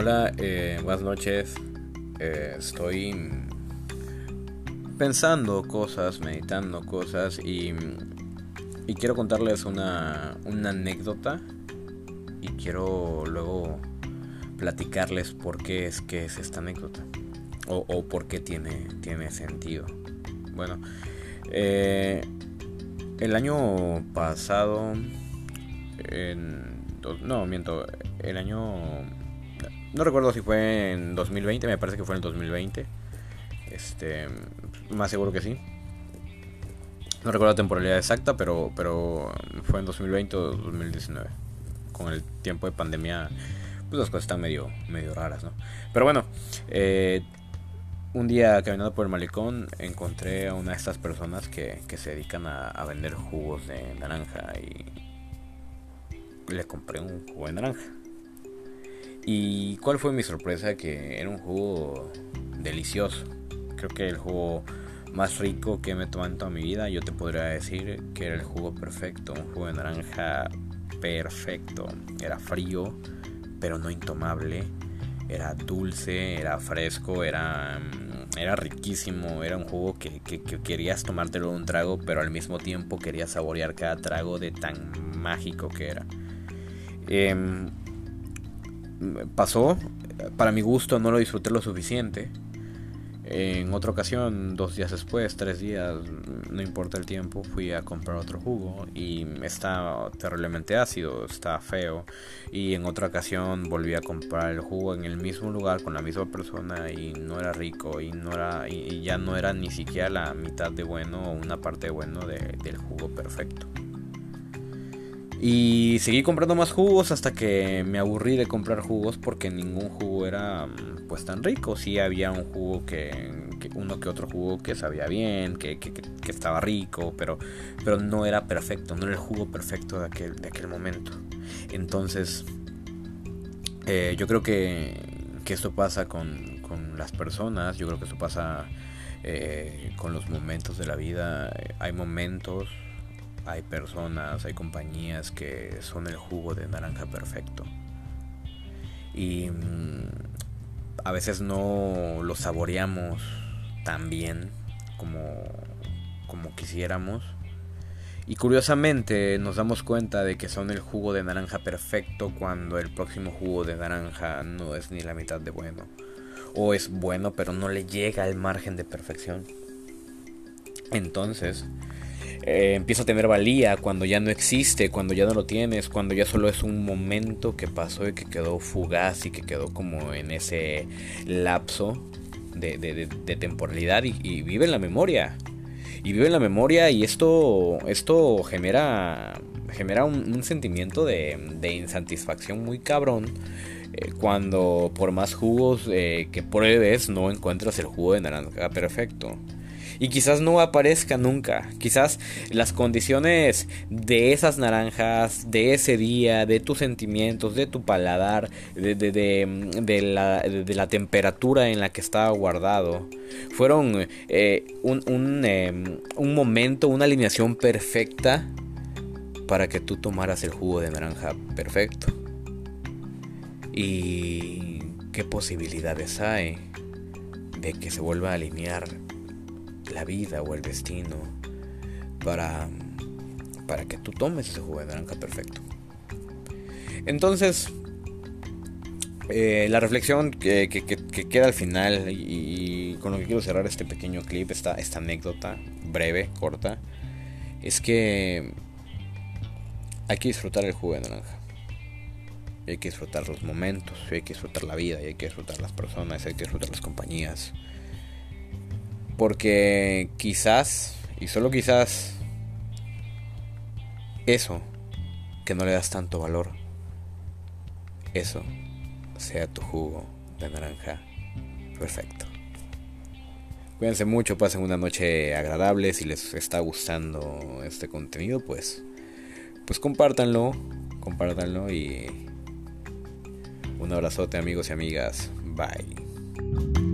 Hola, eh, buenas noches. Eh, estoy pensando cosas, meditando cosas y, y quiero contarles una, una, anécdota y quiero luego platicarles por qué es que es esta anécdota o, o por qué tiene, tiene sentido. Bueno, eh, el año pasado, en, no, miento, el año no recuerdo si fue en 2020, me parece que fue en el 2020. Este, más seguro que sí. No recuerdo la temporalidad exacta, pero, pero fue en 2020 o 2019. Con el tiempo de pandemia, pues las cosas están medio, medio raras, ¿no? Pero bueno, eh, un día caminando por el malecón encontré a una de estas personas que, que se dedican a, a vender jugos de naranja y le compré un jugo de naranja. ¿Y cuál fue mi sorpresa? Que era un jugo delicioso. Creo que el jugo más rico que me he tomado en toda mi vida. Yo te podría decir que era el jugo perfecto. Un jugo de naranja perfecto. Era frío, pero no intomable. Era dulce, era fresco, era, mm, era riquísimo. Era un jugo que, querías tomártelo un trago, pero al mismo tiempo querías saborear cada trago de tan mágico que era. Eh, pasó, para mi gusto no lo disfruté lo suficiente. En otra ocasión, dos días después, tres días, no importa el tiempo, fui a comprar otro jugo y está terriblemente ácido, está feo. Y en otra ocasión volví a comprar el jugo en el mismo lugar con la misma persona y no era rico y no era y ya no era ni siquiera la mitad de bueno o una parte de bueno del jugo perfecto. Y seguí comprando más jugos hasta que me aburrí de comprar jugos porque ningún jugo era mm, pues tan rico. Sí había un jugo que, uno que otro jugo que sabía bien, que, estaba rico, pero, pero no era perfecto, no era el jugo perfecto de aquel, de aquel momento. Entonces, eh, yo creo que, que esto pasa con, con, las personas, yo creo que esto pasa eh, con los momentos de la vida. Hay momentos hay personas, hay compañías que son el jugo de naranja perfecto. Y mm, a veces no lo saboreamos tan bien como, como quisiéramos. Y curiosamente nos damos cuenta de que son el jugo de naranja perfecto cuando el próximo jugo de naranja no es ni la mitad de bueno. O es bueno pero no le llega al margen de perfección. Entonces, eh, empieza a tener valía cuando ya no existe, cuando ya no lo tienes, cuando ya solo es un momento que pasó y que quedó fugaz y que quedó como en ese lapso de, temporalidad y, vive en la memoria. Y vive en la memoria y esto, esto genera, genera un, sentimiento de, insatisfacción muy cabrón eh, cuando por más jugos eh, que pruebes no encuentras el jugo de naranja perfecto y quizás no aparezca nunca. Quizás las condiciones de esas naranjas, de ese día, de tus sentimientos, de tu paladar, de, de, la, temperatura en la que estaba guardado, fueron eh, un, em, un momento, una alineación perfecta para que tú tomaras el jugo de naranja perfecto. Y qué posibilidades hay de que se vuelva a alinear la vida o el destino para, para que tú tomes ese jugo de naranja perfecto. Entonces, eh, la reflexión que, queda al final y, con lo que quiero cerrar este pequeño clip, esta, esta anécdota breve, corta, es que hay que disfrutar el jugo de naranja. hay que disfrutar los momentos, hay que disfrutar la vida, hay que disfrutar las personas, hay que disfrutar las compañías. Porque quizás, y solo quizás, eso que no le das tanto valor, eso sea tu jugo de naranja perfecto. Cuídense mucho, pasen una noche agradable. Si les está gustando este contenido, pues, pues compártanlo, compártanlo y un abrazote amigos y amigas. Bye.